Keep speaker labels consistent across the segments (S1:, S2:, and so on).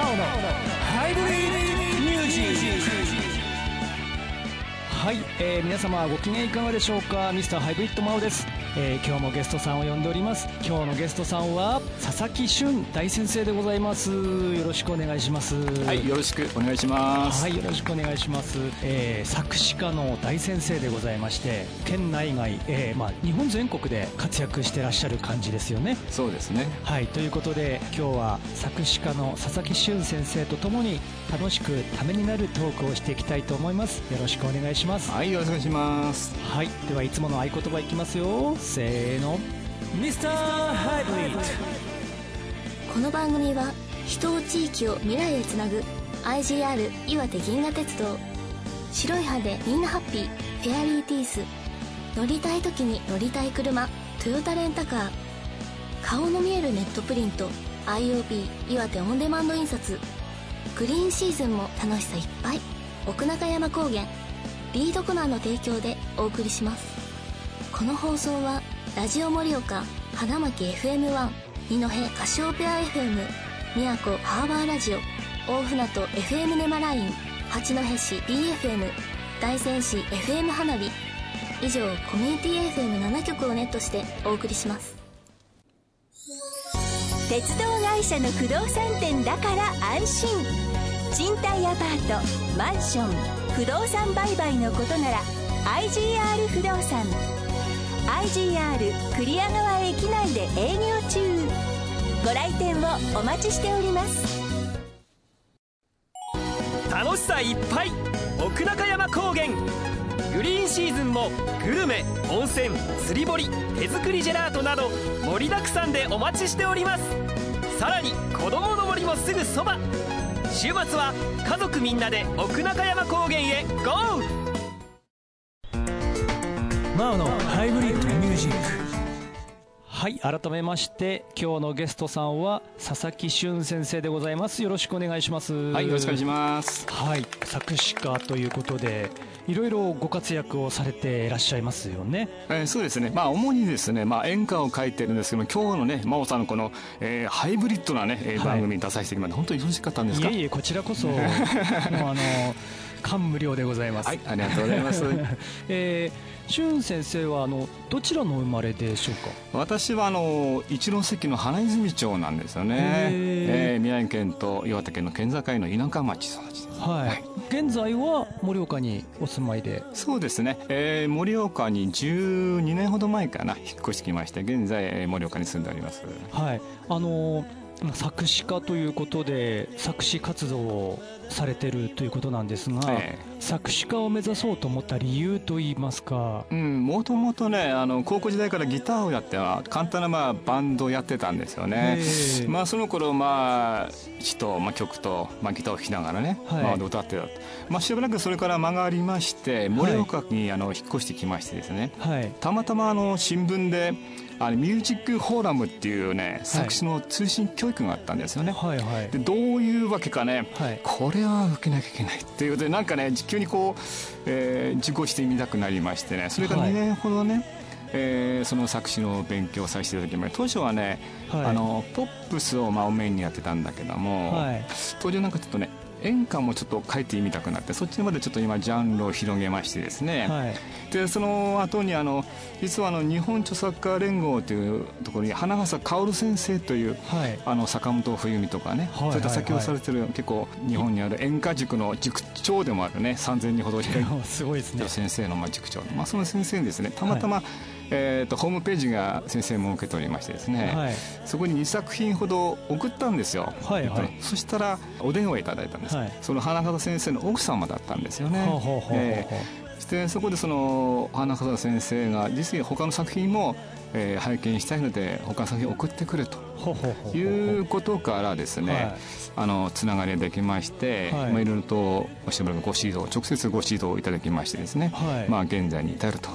S1: 青のハイブリッドミュージック。はい、えー、皆様ご機嫌いかがでしょうか？ミスターハイブリッドマオです。えー、今日もゲストさんを呼んでおります。今日のゲストさんは佐々木俊大先生でございます。よろしくお願いします。
S2: はいよろしくお願いします。
S1: はいよろしくお願いします、えー、作詞家の大先生でございまして県内外、えー、まあ、日本全国で活躍してらっしゃる感じですよね。
S2: そうですね。
S1: はいということで今日は作詞家の佐々木俊先生とともに楽しくためになるトークをしていきたいと思います。よろしくお願いします。
S2: はいよろしくお願いします。
S1: はいではいつもの合言葉いきますよせーの。ミスターハイブリッド。
S3: この番組は人を地域を未来へつなぐ IGR 岩手銀河鉄道。白い歯でみんなハッピー。フェアリーティース。乗りたい時に乗りたい車。トヨタレンタカー。顔の見えるネットプリント。IOB 岩手オンデマンド印刷。グリーンシーズンも楽しさいっぱい。奥中山高原。リードコナーの提供でお送りします。この放送はラジオ盛岡花巻 FM1 二戸カシオペア FM 宮古ハーバーラジオ大船渡 FM ネマライン八戸市 BFM 大仙市 FM 花火以上コミュニティ FM7 局をネットしてお送りします。
S4: 鉄道会社の不動産店だから安心。賃貸アパートマンション不動産売買のことなら IGR 不動産。IGR 栗屋川駅内で営業中。ご来店をお待ちしております。
S5: 楽しさいっぱい。奥中山高原。グリーンシーズンもグルメ温泉釣り堀手作りジェラートなど盛りだくさんでお待ちしております。さらに子供の森もすぐそば。週末は家族みんなで奥中山高原へゴ
S1: ー。マオのハイブリッドミュージックはい改めまして今日のゲストさんは佐々木俊先生でございますよろしくお願いします
S2: はいよろしくお願いします
S1: はい作詞家ということでいろいろご活躍をされていらっしゃいますよね。
S2: えー、そうですね。まあ主にですね、まあ演歌を書いてるんですけども、今日のね、真央さんのこの、えー、ハイブリッドなね、はい、番組に出させてもらって、本当によろしかったんですか？
S1: いえいえこちらこそ もうあの感無量でございます。
S2: はい、ありがとうございます。
S1: えー、俊先生はあのどちらの生まれでしょうか？
S2: 私はあの一ノ関の花泉町なんですよね。えー、宮城県と岩手県の県境の田舎町育ちです。
S1: はい、はい、現在は盛岡にお住まいで？
S2: そうですね、えー、盛岡に12年ほど前かな引っ越してきまして現在盛岡に住んでおります
S1: はいあのー作詞家ということで作詞活動をされてるということなんですが、ええ、作詞家を目指そうと思った理由といいますか。
S2: もともとねあの高校時代からギターをやっては簡単なまあバンドをやってたんですよね、まあ、その頃まあ詩と、まあ、曲と、まあ、ギターを弾きながらね、はい、まあ、歌ってた。まあ、しばらくそれから間がありまして盛岡にあの引っ越してきましてですね、はい、たまたまあの新聞であのミュージックフォーラムっていうね作詞の通信教育があったんですよね、はいはい、でどういうわけかね、はい、これは受けなきゃいけないっていう。ことでなんかね急にこう、えー、受講してみたくなりましてね。それから2年ほどね、はいえー、その作詞の勉強をさせていただきました。当初はね、はい、あのポップスをまあメインにやってたんだけども、はい、当時なんかちょっとね演歌もちょっと書いてみたくなってそっちまでちょっと今ジャンルを広げましてですね、はい、でその後にあの実はあの日本著作家連合というところに花笠薫先生という、はい、あの坂本冬美とかね、はい、そういった先をされてる、結構日本にある演歌塾の塾長でもあるね3000人ほどいる
S1: すごいですね。
S2: 先生のまあ塾長、まあ、その先生にですね。たまたま、えーと、ホームページが先生も受けておりましてですね、はい、そこに2作品ほど送ったんですよ、はいはい、そしたらお電話いただいたんです、はい、その花形先生の奥様だったんですよね。え。でそこでその花形先生が実に他の作品も、えー、拝見したいので他の作品を送ってくれと。いうことからですね、はい。あのつながりができまして、はい。まあ、いろいろとしばらくご指導直接ご指導いただきましてですね、はい、まあ、現在に至ると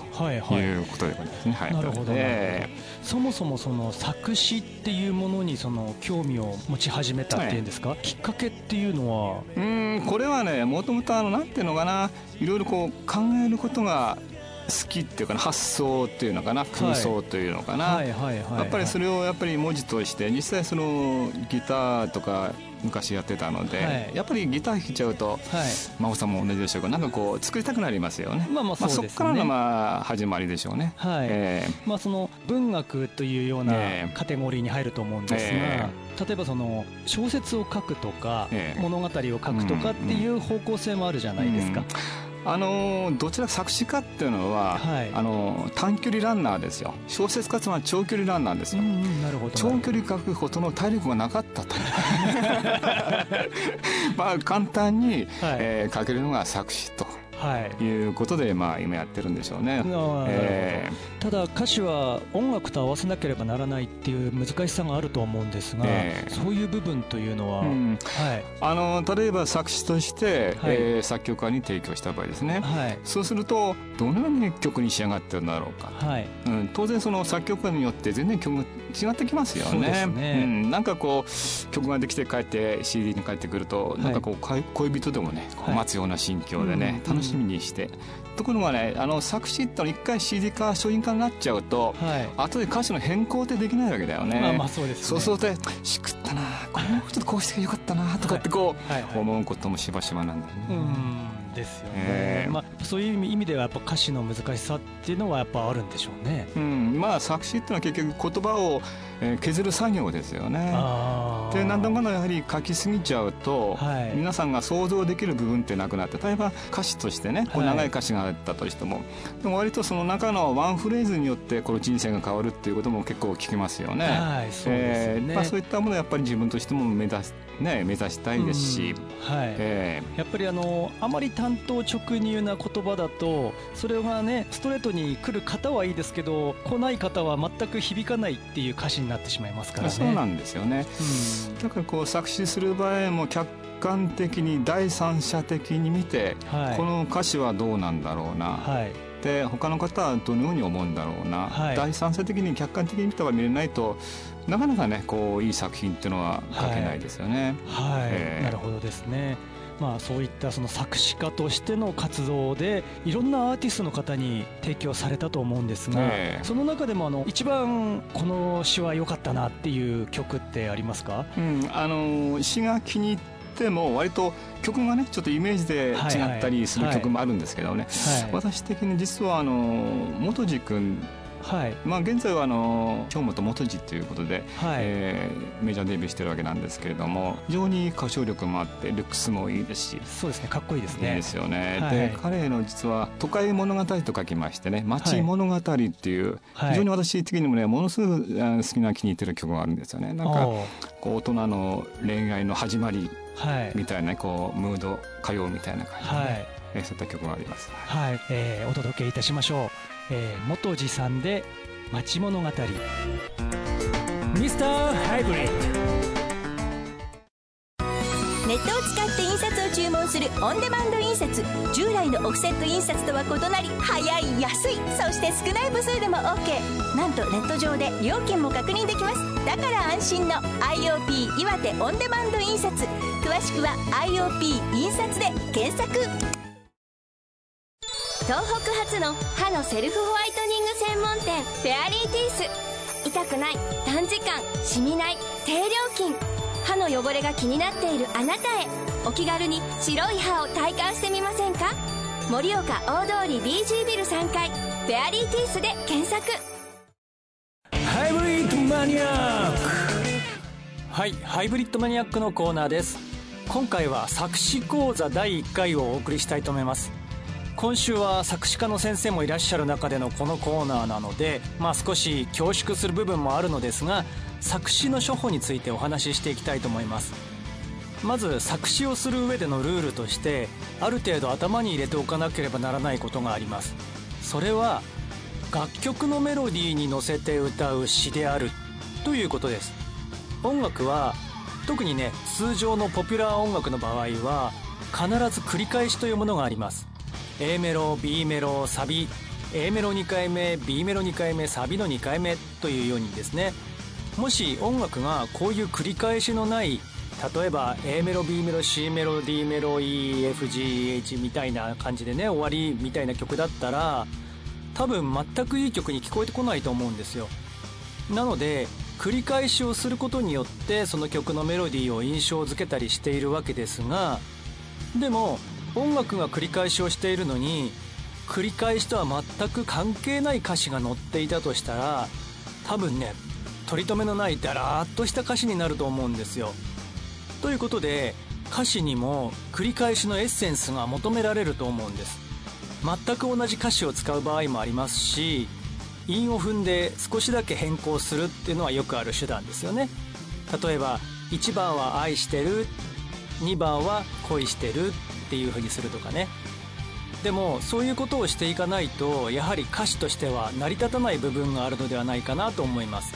S2: いうことでございますね。はい、なるほど、
S1: えー、そもそもその作詞っていうものにその興味を持ち始めたっていうんですか、はい、きっかけっていうのは？
S2: うんこれはねもともとあのなんていうのかないろいろこう考えることが好きっていうかな発想っていうのかな空想というのかな、やっぱりそれをやっぱり文字として実際そのギターとか昔やってたので、はい、やっぱりギター弾いちゃうと、はい、真央さんも同じでしょうけどなんかこう作りたくなりますよね。まあまあそ、ね、まあ、からのまあ始まりでしょうね。
S1: はい。えー、まあその文学というようなカテゴリーに入ると思うんですが、えー、例えばその小説を書くとか、えー、物語を書くとかっていう方向性もあるじゃないですか。うんうん
S2: あのどちら作詞家っていうのは、はい、あの短距離ランナーですよ。小説家は長距離ランナーですよ、なるほど。長距離書くほどの体力がなかったと。まあ簡単に、はい、えー、書けるのが作詞と。はい、いうことで、まあ、今やってるんでしょうね、
S1: えー、ただ歌詞は音楽と合わせなければならないっていう難しさがあると思うんですが、えー、そういう部分というのは、うん、
S2: はい、あの例えば作詞として、はい、えー、作曲家に提供した場合ですね、はい、そうするとどのように曲に仕上がってるんだろうか、はい。うん、当然その作曲家によって全然曲が違ってきますよね。ね。うん、なんかこう曲ができて帰って CD に帰ってくると、はい、なんかこう恋人でもね待つような心境でね、楽ししみにして。ところがねあの作詞っての一回 CD 化商品化になっちゃうと、はい、後で歌詞の変更ってできないわけだよね。まあまあそうです、ね、そうするとしくったなこれもうちょっとこうしてよかったなとかってこう、思うこともしばしばなんだよね。
S1: うん。ですよね、えー、まあ、そういう意味ではやっぱ歌詞の難しさっていうのはやっぱあるんでしょうね。
S2: うん、まあ作詞っていうのは結局言葉をえー、削る作業ですよね。で何だかんだやはり書きすぎちゃうと、はい、皆さんが想像できる部分ってなくなって例えば歌詞としてねこう長い歌詞があったとしても、はい、でも割とその中のワンフレーズによってこの人生が変わるっていうことも結構聞きますよね。はい、そうですね、えー、まあ、そういったものをやっぱり自分としても目指すね、目指したいですし、
S1: はい。えー、やっぱりあのあまり単刀直入な言葉だとそれがねストレートに来る方はいいですけど来ない方は全く響かないっていう歌詞になってしまいますからね。
S2: そうなんですよね、うん、だからこう作詞する場合も客観的に第三者的に見て、はい、この歌詞はどうなんだろうな、はい、で他の方はどのように思うんだろうな、はい、第三者的に客観的に見たら見れないとなかなかねこういい作品っていうのは書けないですよね。
S1: はい、えー、なるほどですね。まあ、そういったその作詞家としての活動でいろんなアーティストの方に提供されたと思うんですが、え。ー、その中でもあの一番この詩は良かったなっていう曲ってありますか、
S2: うん、あの詩が気に入っても割と曲がねちょっとイメージで違ったりする曲もあるんですけどね、はいはい、私的に実はあの元次君はい。まあ、現在はあの京本元次ということで、はい。えー、メジャーデビューしてるわけなんですけれども非常に歌唱力もあってルックスもいいですし
S1: そうですね。かっこいいですね。
S2: いいですよね、はい、で彼の実は「都会物語」と書きましてね「街物語」っていう、はい、非常に私的にもねものすごく好きな気に入ってる曲があるんですよね。なんかこう大人の恋愛の始まりみたいなこうムード歌謡みたいな感じで、はい。えー、そういった曲があります。
S1: はい、えー、お届けいたしましょう。えー、元次さんで町物語。ミスターハイブリッド。
S4: ネットを使って印刷を注文するオンデマンド印刷従来のオフセット印刷とは異なり早い安いそして少ない部数でも OK なんとネット上で料金も確認できます。だから安心の IOP 岩手オンデマンド印刷。詳しくは IOP 印刷で検索。
S3: 東北初の歯のセルフホワイトニング専門店フェアリーティース。痛くない短時間しみない低料金。歯の汚れが気になっているあなたへ。お気軽に白い歯を体感してみませんか？盛岡大通り BG ビル3階。フェアリーティースで検索。
S1: ハイブリッドマニアック。はいハイブリッドマニアックのコーナーです。今回は作詞講座第1回をお送りしたいと思います今週は作詞家の先生もいらっしゃる中でのこのコーナーなので、まあ、少し恐縮する部分もあるのですが作詞の処方についてお話ししていきたいと思います。まず作詞をする上でのルールとしてある程度頭に入れておかなければならないことがあります。それは楽曲のメロディーに乗せて歌う詩である。ということです。音楽は特にね通常のポピュラー音楽の場合は必ず繰り返しというものがあります。A メロ B メロサビ。A メロ2回目 B メロ2回目サビの2回目というようにですね。もし音楽がこういう繰り返しのない例えば A メロ B メロ C メロ D メロ EFGH みたいな感じでね終わりみたいな曲だったら多分全くいい曲に聞こえてこないと思うんですよ。なので繰り返しをすることによってその曲のメロディーを印象づけたりしているわけですがでも音楽が繰り返しをしているのに繰り返しとは全く関係ない歌詞が載っていたとしたら多分ね取り留めのないだらーっとした歌詞になると思うんですよ。ということで歌詞にも繰り返しのエッセンスが求められると思うんです全く同じ歌詞を使う場合もありますし韻を踏んで少しだけ変更するっていうのはよくある手段ですよね例えば1番は愛してる2番は恋してるっていう風にするとかね。でもそういうことをしていかないとやはり歌詞としては成り立たない部分があるのではないかなと思います。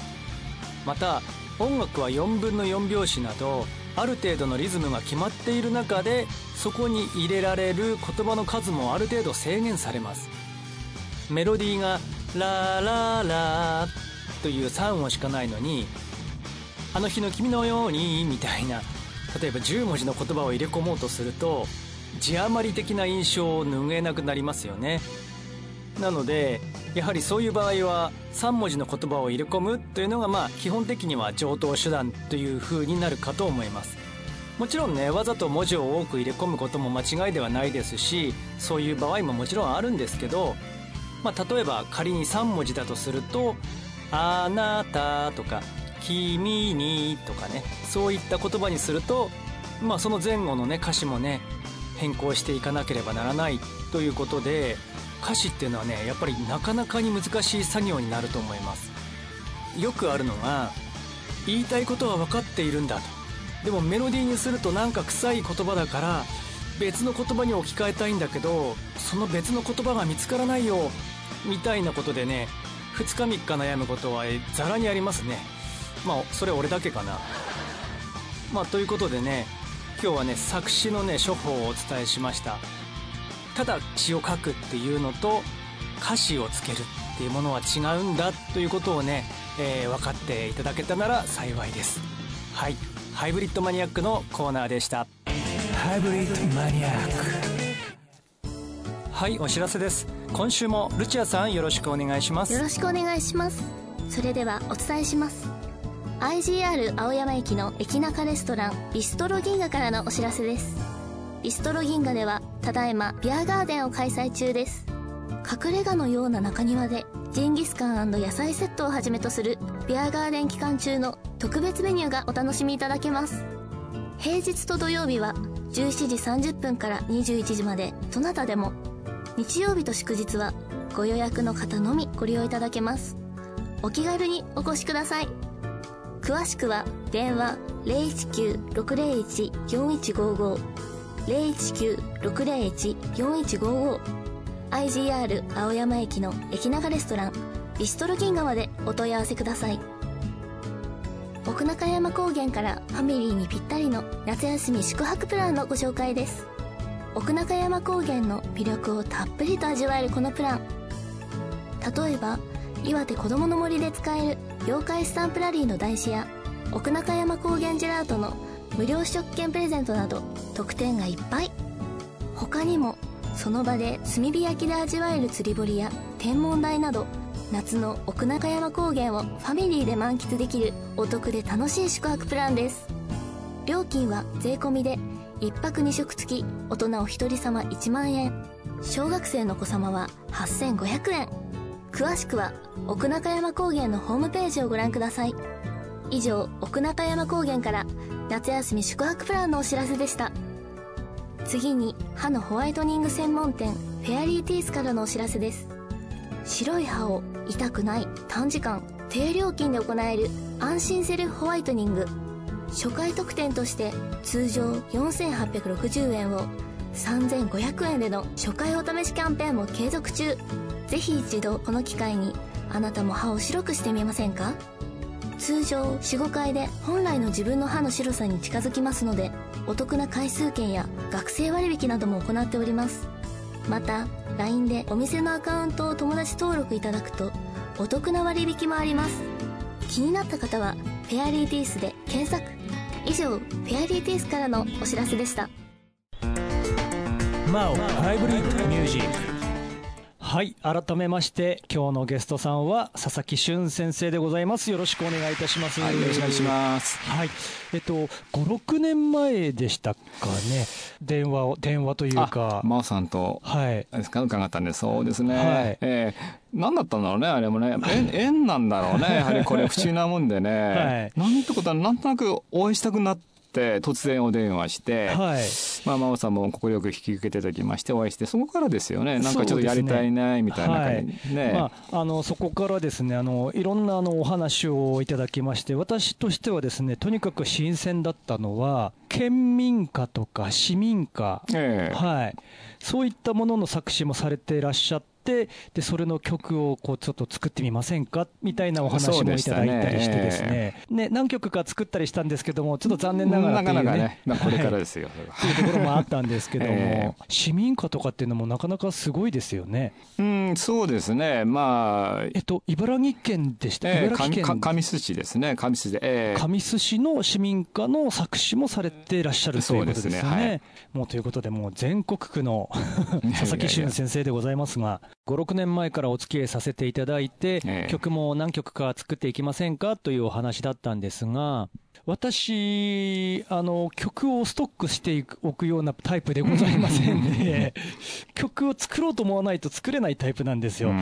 S1: また音楽は4分の4拍子などある程度のリズムが決まっている中でそこに入れられる言葉の数もある程度制限されます。メロディーが「ラララ」という3音しかないのに「あの日の君のように」みたいな例えば10文字の言葉を入れ込もうとすると字余り的な印象を拭えなくなりますよね。なのでやはりそういう場合は3文字の言葉を入れ込むというのがまあ基本的には上等手段という風になるかと思います。もちろんねわざと文字を多く入れ込むことも間違いではないですしそういう場合ももちろんあるんですけど、まあ、例えば仮に3文字だとすると「あなた」とか「君に」とかねそういった言葉にすると、まあ、その前後のね歌詞もね変更していかなければならないということで歌詞っていうのはねやっぱりなかなかに難しい作業になると思います。よくあるのが言いたいことは分かっているんだと。でもメロディーにするとなんか臭い言葉だから別の言葉に置き換えたいんだけどその別の言葉が見つからないよみたいなことでね2日3日悩むことはざらにありますね。まあそれ俺だけかな。まあということでね今日はね作詞のね処方をお伝えしました。ただ詩を書くっていうのと歌詞をつけるっていうものは違うんだということをね、えー、分かっていただけたなら幸いです。はい。ハイブリッドマニアックのコーナーでした。ハイブリッドマニアック。はいお知らせです。今週もルチアさんよろしくお願いします。
S3: よろしくお願いします。それではお伝えします IGR 青山駅の駅中レストランビストロ銀河からのお知らせです。ビストロ銀河ではただいまビアガーデンを開催中です。隠れ家のような中庭でジンギスカン野菜セットをはじめとするビアガーデン期間中の特別メニューがお楽しみいただけます。平日と土曜日は17時30分から21時までどなたでも。日曜日と祝日はご予約の方のみご利用いただけます。お気軽にお越しください。詳しくは電話019-601-4155 019-601-4155 IGR 青山駅の駅長レストランビストロ銀河までお問い合わせください。奥中山高原からファミリーにぴったりの夏休み宿泊プランのご紹介です。奥中山高原の魅力をたっぷりと味わえるこのプラン。例えば岩手子どもの森で使える妖怪スタンプラリーの台紙や奥中山高原ジェラートの無料試食券プレゼントなど特典がいっぱい。他にもその場で炭火焼きで味わえる釣り堀や天文台など夏の奥中山高原をファミリーで満喫できるお得で楽しい宿泊プランです。料金は税込で1泊2食付き大人お一人様1万円。小学生のお子様は8500円。詳しくは奥中山高原のホームページをご覧ください。以上奥中山高原から夏休み宿泊プランのお知らせでした。次に歯のホワイトニング専門店フェアリーティースからのお知らせです。白い歯を痛くない短時間低料金で行える安心セルフホワイトニング。初回特典として通常4860円を3500円での初回お試しキャンペーンも継続中。ぜひ一度この機会にあなたも歯を白くしてみませんか？通常45回で本来の自分の歯の白さに近づきますのでお得な回数券や学生割引なども行っております。また LINE でお店のアカウントを友達登録いただくとお得な割引もあります。気になった方はフェアリーティースで検索。以上フェアリーティースからのお知らせでした。
S1: MAO ハイブリッドミュージックはい改めまして今日のゲストさんは佐々木俊先生でございます。よろしくお願いいたします、
S2: はい、よろしくお願いします。
S1: はい。えっと56年前でしたかね。電話を電話というか。
S2: 真央さんと
S1: はい。
S2: ですか？伺ったんでそうですね、はい、えー何だったんだろうねあれもね。縁縁なんだろうね。やはりこれ不思議なもんでね、はい、なんてことはなんとなくお会いしたくなってって突然お電話して、はい、まあ真央さんも快く引き受けていただきましてお会いしてそこからですよね。なんかちょっとやりたいねみたいな感じね、はい、ま
S1: あ、あのそこからですねあのいろんなあのお話をいただきまして私としてはですねとにかく新鮮だったのは県民歌とか市民歌、えー、はい、そういったものの作詞もされていらっしゃっててでそれの曲をこうちょっと作ってみませんか？みたいなお話もいただいたりしてですね。ね。何曲か作ったりしたんですけどもちょっと残念ながら
S2: というね。まあ、これからですよ、
S1: というところもあったんですけども、市民歌とかっていうのもなかなかすごいですよね。
S2: うんそうですね。まあ
S1: えっと茨城県でした、
S2: えー、茨城県。神栖市ですね。神栖で、
S1: えー、神栖市の市民歌の作詞もされていらっしゃるということですね、はい、もうということでもう全国区の 佐々木俊先生でございますが56年前からお付き合いさせていただいて、ええ、曲も何曲か作っていきませんか？というお話だったんですが、私、あの、曲をストックしておくようなタイプでございませんで、曲を作ろうと思わないと作れないタイプなんですよ。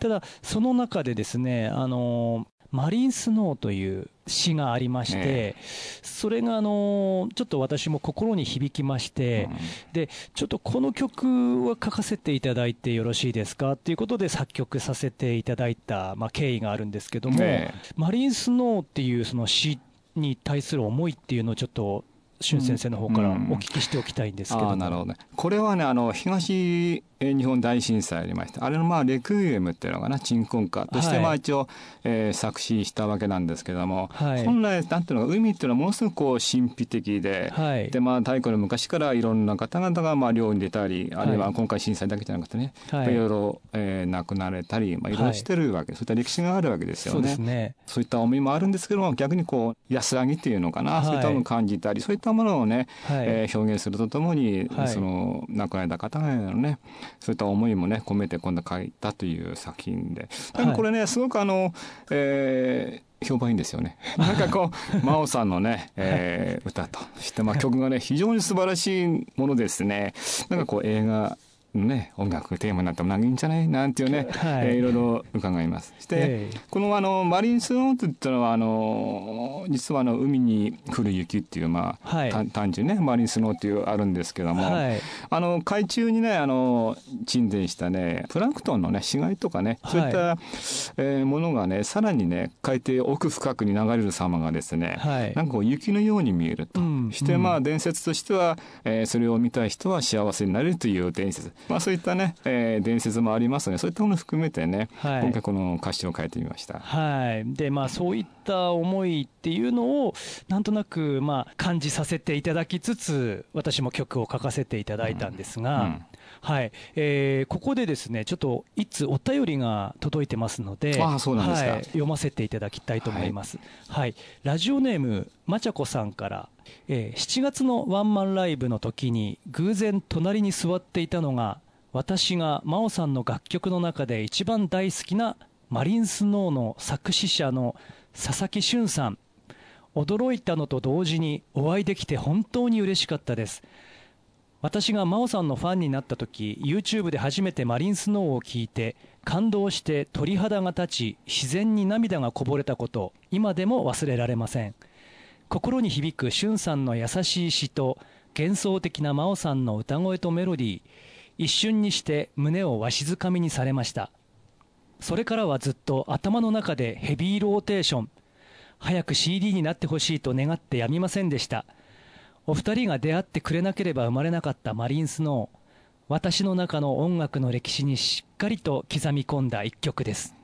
S1: ただ、その中でですね、あの、マリンスノーという詩がありまして、それがあのちょっと私も心に響きまして、でちょっとこの曲は書かせていただいてよろしいですか？ということで作曲させていただいた、まあ、経緯があるんですけども、マリンスノーっていうその詩に対する思いっていうのをちょっと俊先生の方からお聞きしておきたいんですけど、
S2: うん、なるほどね。これはねあの東日本大震災ありました。あれのまあレクイエムっていうのかな鎮魂歌としてまあ一応、はい、えー、作詞したわけなんですけども、はい、本来なんていうのか海っていうのはものすごくこう神秘的で、はい、でまあ太古の昔からいろんな方々がまあ漁に出たりあるいは今回震災だけじゃなくてね、はい、いろいろ、えー、亡くなれたり、まあ、いろいろしてるわけ、そういった歴史があるわけですよね。そうね。そういった思いもあるんですけども逆にこう安らぎっていうのかな、そういったものを感じたりそういったものをね、はい、えー、表現するとともに、その亡くなった方々のねそういった思いもね込めて今度書いたという作品ででもこれね、すごくあの、えー、評判いいんですよね。なんかこう真央さんのね、えー、歌としてまあ曲がね非常に素晴らしいものですね。なんかこう映画ね、音楽テーマになってもいいんじゃない？なんていうね、はい。えー、いろいろ伺います。して、えー、このあのマリンスノートっていうのはあの実はあの海に降る雪っていうまあ、はい、単純ねマリンスノーっていうあるんですけども、はい、あの海中にねあの沈殿したねプランクトンのね死骸とかねそういった、はい、えー、ものがねさらにね海底奥深くに流れる様がですね、はい、なんかこう雪のように見えると、うん、してまあ伝説としては、えー、それを見たい人は幸せになれるという伝説。まあ、そういったね、えー、伝説もありますのでそういったものを含めてね、はい、今回この歌詞を書いてみました。
S1: はい。でまあ、そういった思いっていうのをなんとなくまあ感じさせていただきつつ私も曲を書かせていただいたんですが、うん。うんはい。えー、ここでですねちょっといつお便りが届いてますので
S2: あそうなんですか、
S1: はい、読ませていただきたいと思います、はい、はい、ラジオネームまちゃこさんからえー、7月のワンマンライブの時に偶然隣に座っていたのが私が真央さんの楽曲の中で一番大好きなマリンスノーの作詞者の佐々木俊さん。驚いたのと同時にお会いできて本当に嬉しかったです。私が真央さんのファンになった時 YouTube で初めてマリンスノーを聞いて感動して鳥肌が立ち自然に涙がこぼれたこと今でも忘れられません。心に響く俊さんの優しい詩と幻想的な真央さんの歌声とメロディー一瞬にして胸をわしづかみにされました。それからはずっと頭の中でヘビーローテーション。早く CD になってほしいと願ってやみませんでした。お二人が出会ってくれなければ生まれなかったマリンスノー。私の中の音楽の歴史にしっかりと刻み込んだ一曲です。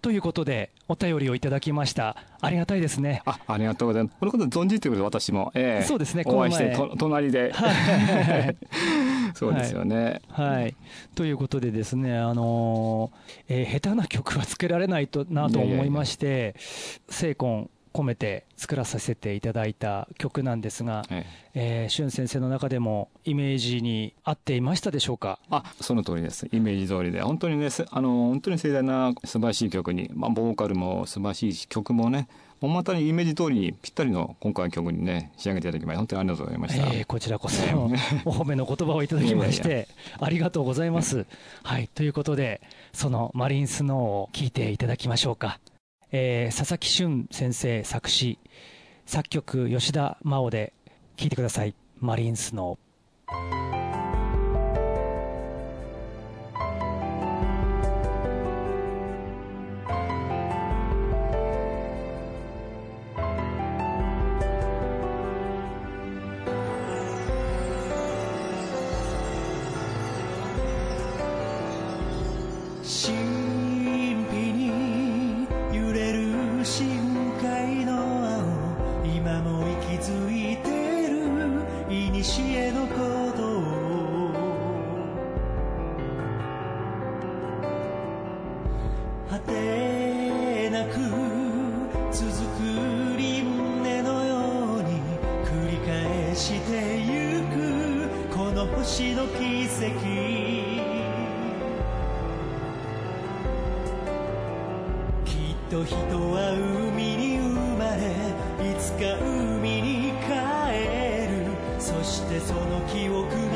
S1: ということでお便りをいただきました。ありがたいですね。
S2: あありがとうございます。このこと存じてくれ私も、
S1: えー、そうですね。
S2: お会いしてと隣で、そうですよね、
S1: はい、はい、ということでですねあのー、えー、下手な曲はつけられないとなと思いまして精魂込めて作らさせていただいた曲なんですが、ええ。えー、俊先生の中でもイメージに合っていましたでしょうか？
S2: あその通りです。イメージ通りで。本当にねあの本当に盛大な素晴らしい曲に、まあ、ボーカルも素晴らしい曲もねもうまたイメージ通りにぴったりの今回の曲にね仕上げていただきまして本当にありがとうございました、えー、
S1: こちらこそ お褒めの言葉をいただきましてありがとうございます、はい。ということでそのマリンスノーを聞いていただきましょうかえー、佐々木俊先生作詞作曲吉田真央で聴いてください「マリンスノー」
S4: しのこと果てなく続く輪廻のように繰り返してゆくこの星の奇跡きっと人は海に生まれいつか海てその記憶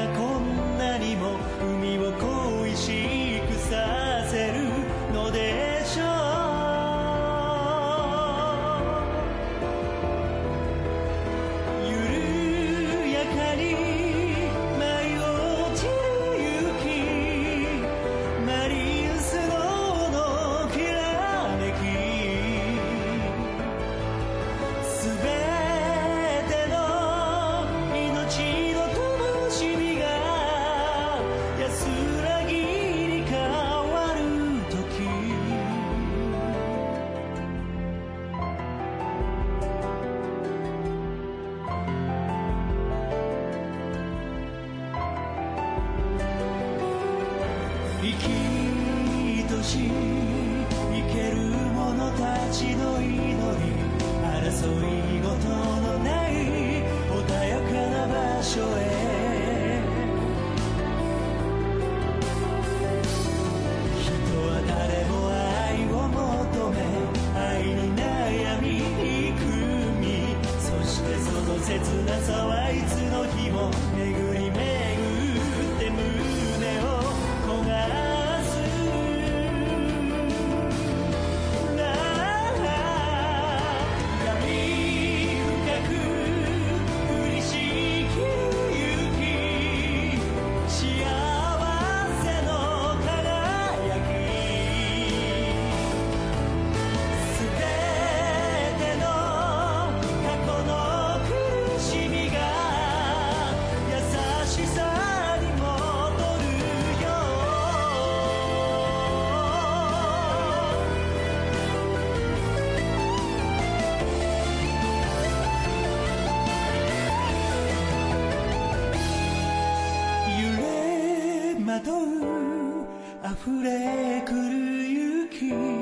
S4: あう溢れくる雪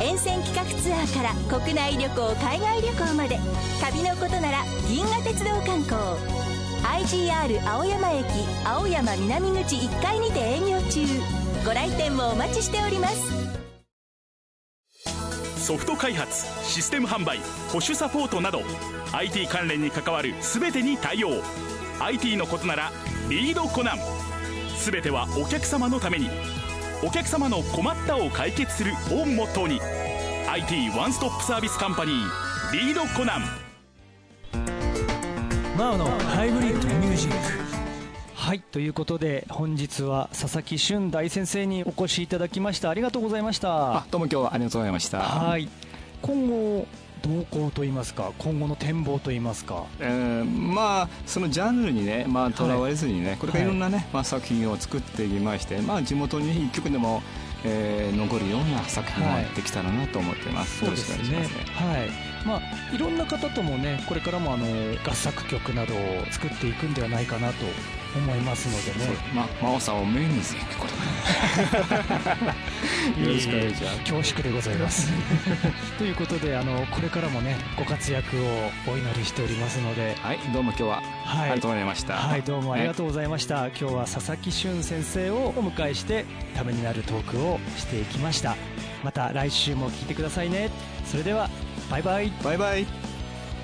S4: 沿線企画ツアーから国内旅行海外旅行まで旅のことなら銀河鉄道観光。IGR 青山駅青山南口1階にて営業中。ご来店もお待ちしております。
S6: ソフト開発システム販売保守サポートなど IT 関連に関わる全てに対応。IT のことならリードコナン。全てはお客様のために。お客様の困ったを解決するをモットーに IT ワンストップサービスカンパニーリードコナン。
S1: マオのハイブリッドミュージック。はいということで本日は佐々木俊大先生にお越しいただきました。ありがとうございました。
S2: あどうも今日はありがとうございました。
S1: はい。今後動向といいますか今後の展望といいますか、
S2: えー、まあそのジャンルにねまあとらわれずにね、はい、これからいろんなね、はい、まあ、作品を作っていきましてまあ地元に一曲でもえー、残るような作品ができたらなと思ってます。
S1: はい、そうですね。はい。まあいろんな方ともねこれからもあの合作曲などを作っていくんではないかなと思いますのでね。
S2: まあ真央さんをメインにすること
S1: よろしくお願いします。恐縮でございます。ということであのこれからもねご活躍をお祈りしておりますので。
S2: はいどうも今日は、はい、ありがとうございました。
S1: はいどうもありがとうございました。今日は佐々木俊先生をお迎えしてためになるトークをしていきました。また来週も聞いてくださいね。それではバイバイ。
S2: バイバイ。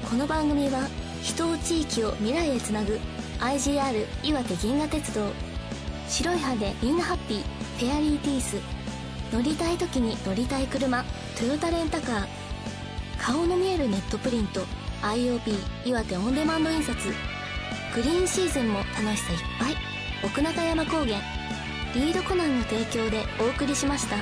S3: この番組は人を地域を未来へつなぐ IGR 岩手銀河鉄道。白い歯でみんなハッピー。フェアリーティース。乗りたい時に乗りたい車。トヨタレンタカー。顔の見えるネットプリント。IOP 岩手オンデマンド印刷。グリーンシーズンも楽しさいっぱい。奥中山高原。リードコナンの提供でお送りしました。